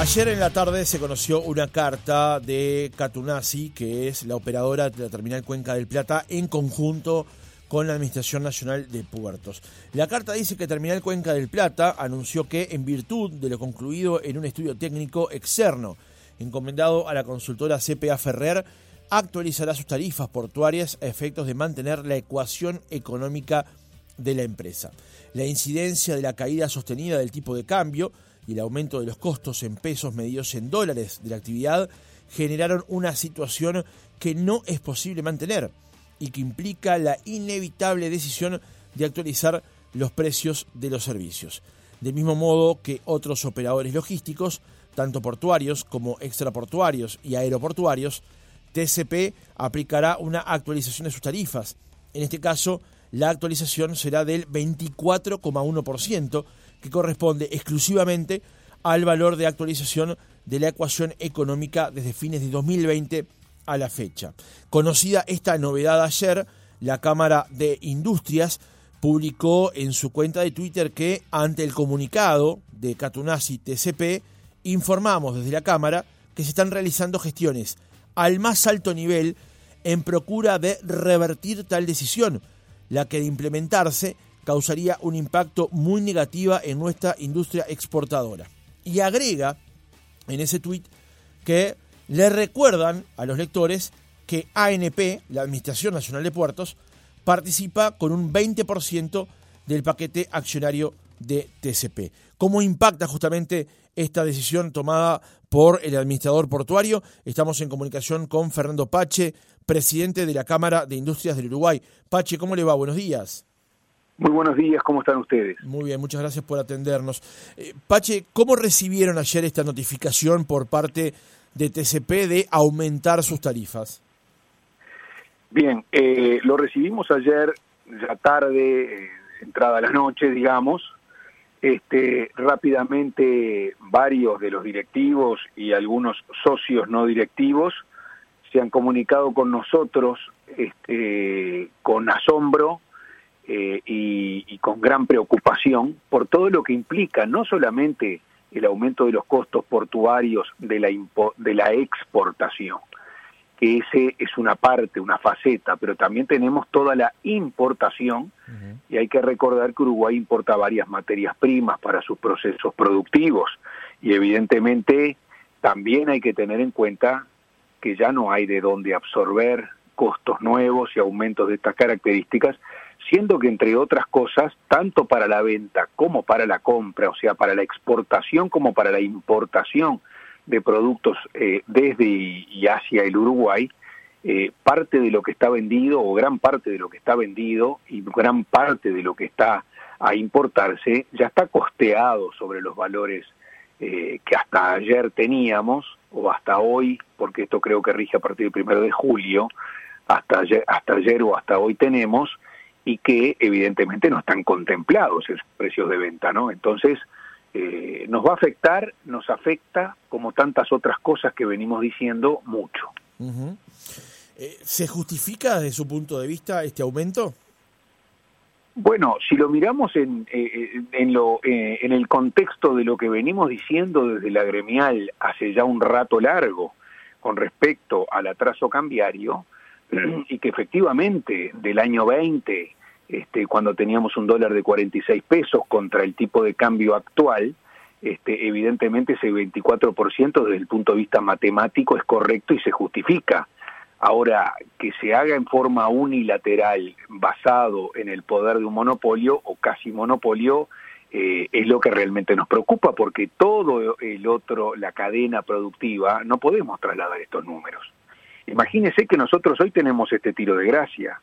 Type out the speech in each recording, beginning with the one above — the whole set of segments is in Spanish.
Ayer en la tarde se conoció una carta de Catunasi, que es la operadora de la terminal Cuenca del Plata, en conjunto con la Administración Nacional de Puertos. La carta dice que Terminal Cuenca del Plata anunció que, en virtud de lo concluido en un estudio técnico externo encomendado a la consultora CPA Ferrer, actualizará sus tarifas portuarias a efectos de mantener la ecuación económica de la empresa. La incidencia de la caída sostenida del tipo de cambio y el aumento de los costos en pesos medidos en dólares de la actividad generaron una situación que no es posible mantener y que implica la inevitable decisión de actualizar los precios de los servicios. Del mismo modo que otros operadores logísticos, tanto portuarios como extraportuarios y aeroportuarios, TCP aplicará una actualización de sus tarifas. En este caso, la actualización será del 24,1%, que corresponde exclusivamente al valor de actualización de la ecuación económica desde fines de 2020 a la fecha. Conocida esta novedad ayer, la Cámara de Industrias publicó en su cuenta de Twitter que ante el comunicado de Catunasi TCP, informamos desde la Cámara que se están realizando gestiones al más alto nivel en procura de revertir tal decisión, la que de implementarse causaría un impacto muy negativa en nuestra industria exportadora. Y agrega en ese tuit que le recuerdan a los lectores que ANP, la Administración Nacional de Puertos, participa con un 20% del paquete accionario de TCP. ¿Cómo impacta justamente esta decisión tomada por el administrador portuario? Estamos en comunicación con Fernando Pache, presidente de la Cámara de Industrias del Uruguay. Pache, ¿cómo le va? Buenos días. Muy buenos días, ¿cómo están ustedes? Muy bien, muchas gracias por atendernos. Eh, Pache, ¿cómo recibieron ayer esta notificación por parte de TCP de aumentar sus tarifas? Bien, eh, lo recibimos ayer, ya tarde, eh, entrada a la noche, digamos. Este, rápidamente varios de los directivos y algunos socios no directivos se han comunicado con nosotros este, con asombro, eh, y, con gran preocupación por todo lo que implica no solamente el aumento de los costos portuarios de la, de la exportación, que ese es una parte, una faceta, pero también tenemos toda la importación. Y hay que recordar que Uruguay importa varias materias primas para sus procesos productivos. Y evidentemente también hay que tener en cuenta que ya no hay de dónde absorber costos nuevos y aumentos de estas características siendo que entre otras cosas, tanto para la venta como para la compra, o sea, para la exportación como para la importación de productos eh, desde y hacia el Uruguay, eh, parte de lo que está vendido o gran parte de lo que está vendido y gran parte de lo que está a importarse ya está costeado sobre los valores eh, que hasta ayer teníamos o hasta hoy, porque esto creo que rige a partir del primero de julio, hasta hasta ayer o hasta hoy tenemos, y que evidentemente no están contemplados esos precios de venta, ¿no? Entonces, eh, nos va a afectar, nos afecta, como tantas otras cosas que venimos diciendo, mucho. Eh, ¿Se justifica desde su punto de vista este aumento? Bueno, si lo miramos en, eh, en, lo, en el contexto de lo que venimos diciendo desde la gremial hace ya un rato largo con respecto al atraso cambiario, y que efectivamente del año 20, este, cuando teníamos un dólar de 46 pesos contra el tipo de cambio actual, este, evidentemente ese 24% desde el punto de vista matemático es correcto y se justifica. Ahora, que se haga en forma unilateral, basado en el poder de un monopolio o casi monopolio, eh, es lo que realmente nos preocupa, porque todo el otro, la cadena productiva, no podemos trasladar estos números. Imagínese que nosotros hoy tenemos este tiro de gracia,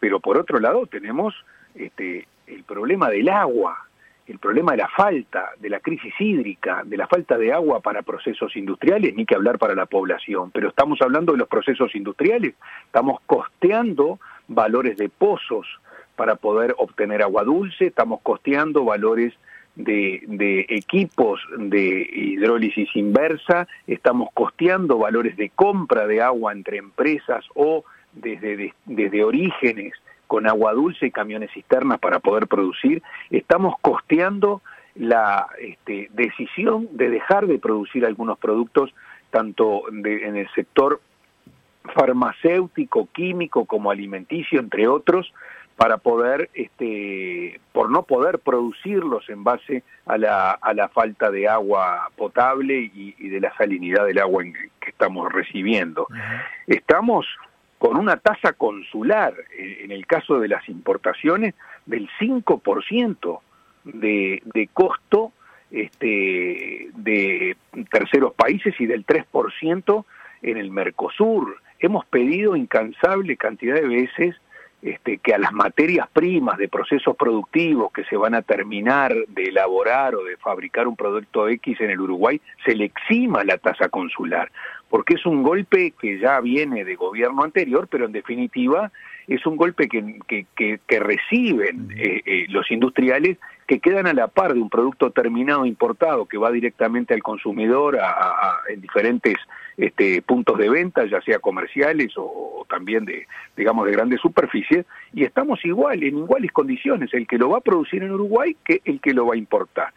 pero por otro lado tenemos este, el problema del agua, el problema de la falta, de la crisis hídrica, de la falta de agua para procesos industriales, ni que hablar para la población, pero estamos hablando de los procesos industriales, estamos costeando valores de pozos para poder obtener agua dulce, estamos costeando valores de, equipos de hidrólisis inversa, estamos costeando valores de compra de agua entre empresas o desde, desde orígenes con agua dulce y camiones cisternas para poder producir, estamos costeando la este, decisión de dejar de producir algunos productos, tanto en el sector farmacéutico, químico como alimenticio, entre otros, para poder, este, por no poder producirlos en base a la, a la falta de agua potable y, de la salinidad del agua que estamos recibiendo. Estamos con una tasa consular, en el caso de las importaciones, del 5% de, de costo este, de terceros países y del 3% en el Mercosur. Hemos pedido incansable cantidad de veces este, que a las materias primas de procesos productivos que se van a terminar de elaborar o de fabricar un producto X en el Uruguay, se le exima la tasa consular, porque es un golpe que ya viene de gobierno anterior, pero en definitiva es un golpe que, que, que, reciben eh, eh, los industriales que quedan a la par de un producto terminado importado que va directamente al consumidor a, en diferentes este, puntos de venta, ya sea comerciales o, también de, digamos, de grandes superficies, y estamos igual, en iguales condiciones, el que lo va a producir en Uruguay que el que lo va a importar.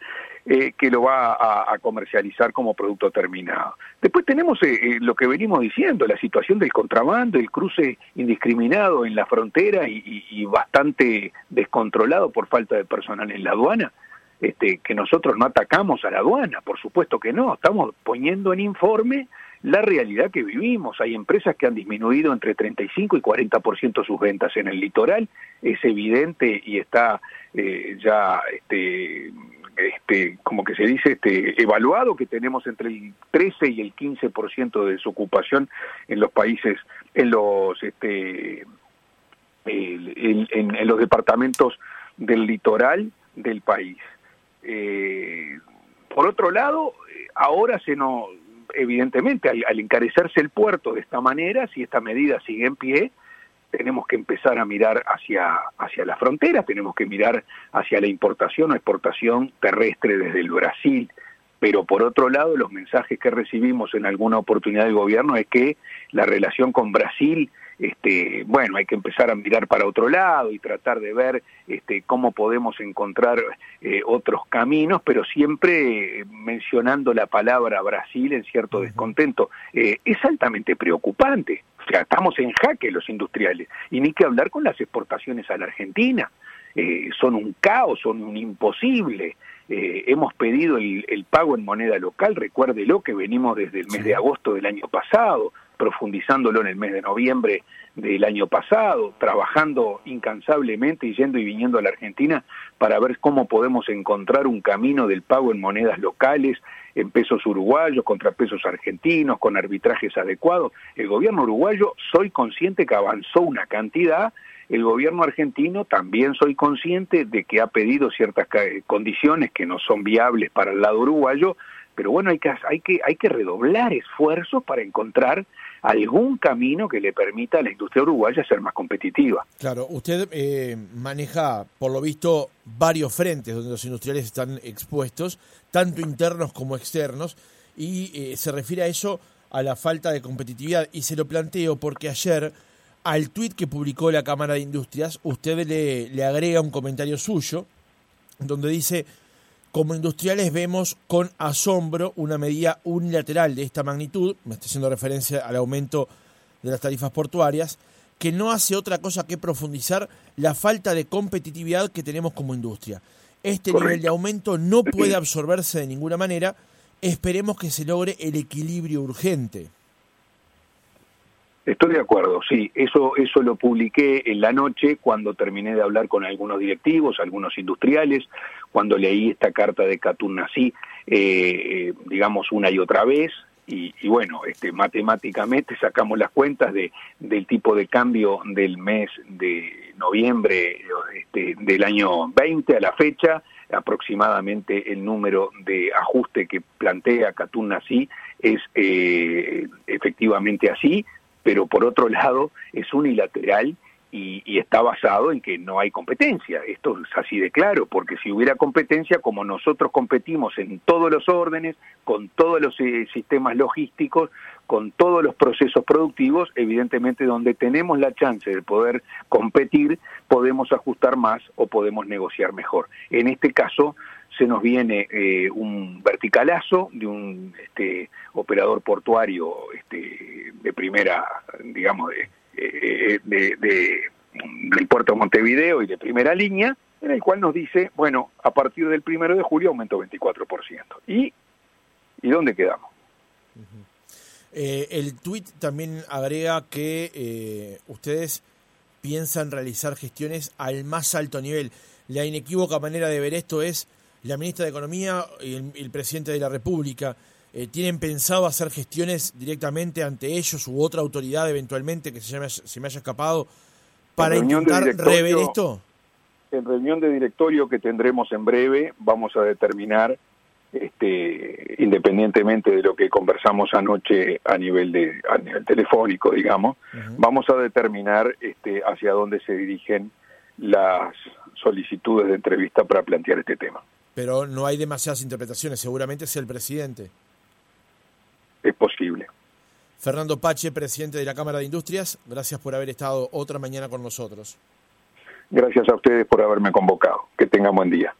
Eh, que lo va a, comercializar como producto terminado. Después tenemos eh, eh, lo que venimos diciendo, la situación del contrabando, el cruce indiscriminado en la frontera y, bastante descontrolado por falta de personal en la aduana. Este, que nosotros no atacamos a la aduana, por supuesto que no, estamos poniendo en informe la realidad que vivimos. Hay empresas que han disminuido entre 35 y 40% sus ventas en el litoral, es evidente y está ya este, este, como que se dice, este, evaluado que tenemos entre el 13 y el 15% de desocupación en los países, en los, este, en, los departamentos del litoral del país. Eh, por otro lado, ahora se nos, evidentemente, al encarecerse el puerto de esta manera, si esta medida sigue en pie, tenemos que empezar a mirar hacia, hacia la frontera, tenemos que mirar hacia la importación o exportación terrestre desde el Brasil. Pero por otro lado, los mensajes que recibimos en alguna oportunidad del gobierno es que la relación con Brasil este, bueno, hay que empezar a mirar para otro lado y tratar de ver este, cómo podemos encontrar eh, otros caminos, pero siempre mencionando la palabra Brasil en cierto descontento. Eh, es altamente preocupante. O sea, estamos en jaque los industriales. Y ni que hablar con las exportaciones a la Argentina. Eh, son un caos, son un imposible. hemos pedido el, el, pago en moneda local, recuérdelo que venimos desde el mes de agosto del año pasado, profundizándolo en el mes de noviembre del año pasado, trabajando incansablemente y yendo y viniendo a la Argentina para ver cómo podemos encontrar un camino del pago en monedas locales, en pesos uruguayos contra pesos argentinos, con arbitrajes adecuados. El gobierno uruguayo, soy consciente que avanzó una cantidad, el gobierno argentino también soy consciente de que ha pedido ciertas condiciones que no son viables para el lado uruguayo, pero bueno, hay que, hay que, hay que redoblar esfuerzos para encontrar algún camino que le permita a la industria uruguaya ser más competitiva. Claro, usted eh, maneja, por lo visto, varios frentes donde los industriales están expuestos, tanto internos como externos, y eh, se refiere a eso, a la falta de competitividad, y se lo planteo porque ayer, al tuit que publicó la Cámara de Industrias, usted le, le agrega un comentario suyo, donde dice como industriales vemos con asombro una medida unilateral de esta magnitud, me estoy haciendo referencia al aumento de las tarifas portuarias, que no hace otra cosa que profundizar la falta de competitividad que tenemos como industria. Este nivel de aumento no puede absorberse de ninguna manera, esperemos que se logre el equilibrio urgente. Estoy de acuerdo, sí, eso, eso lo publiqué en la noche cuando terminé de hablar con algunos directivos, algunos industriales, cuando leí esta carta de Katun Nací, eh, digamos una y otra vez, y, bueno, este, matemáticamente sacamos las cuentas de, del tipo de cambio del mes de noviembre este, del año 20 a la fecha, aproximadamente el número de ajuste que plantea Katun Nací es eh, efectivamente así, pero por otro lado es unilateral y, está basado en que no hay competencia. Esto es así de claro, porque si hubiera competencia, como nosotros competimos en todos los órdenes, con todos los eh, sistemas logísticos, con todos los procesos productivos, evidentemente donde tenemos la chance de poder competir, podemos ajustar más o podemos negociar mejor. En este caso, se nos viene eh, un verticalazo de un este, operador portuario este, de primera, digamos, de eh, de, del puerto de Montevideo y de primera línea, en el cual nos dice, bueno, a partir del primero de julio aumento 24%. ¿Y, ¿y dónde quedamos? Eh, el tuit también agrega que eh, ustedes piensan realizar gestiones al más alto nivel. La inequívoca manera de ver esto es la ministra de Economía y el presidente de la República. Eh, ¿Tienen pensado hacer gestiones directamente ante ellos u otra autoridad eventualmente que se, llame, se me haya escapado para intentar rever esto? En reunión de directorio que tendremos en breve vamos a determinar, este, independientemente de lo que conversamos anoche a nivel, de, a nivel telefónico, digamos, vamos a determinar este, hacia dónde se dirigen las solicitudes de entrevista para plantear este tema. Pero no hay demasiadas interpretaciones, seguramente es el presidente es posible. Fernando Pache, presidente de la Cámara de Industrias, gracias por haber estado otra mañana con nosotros. Gracias a ustedes por haberme convocado. Que tengan buen día.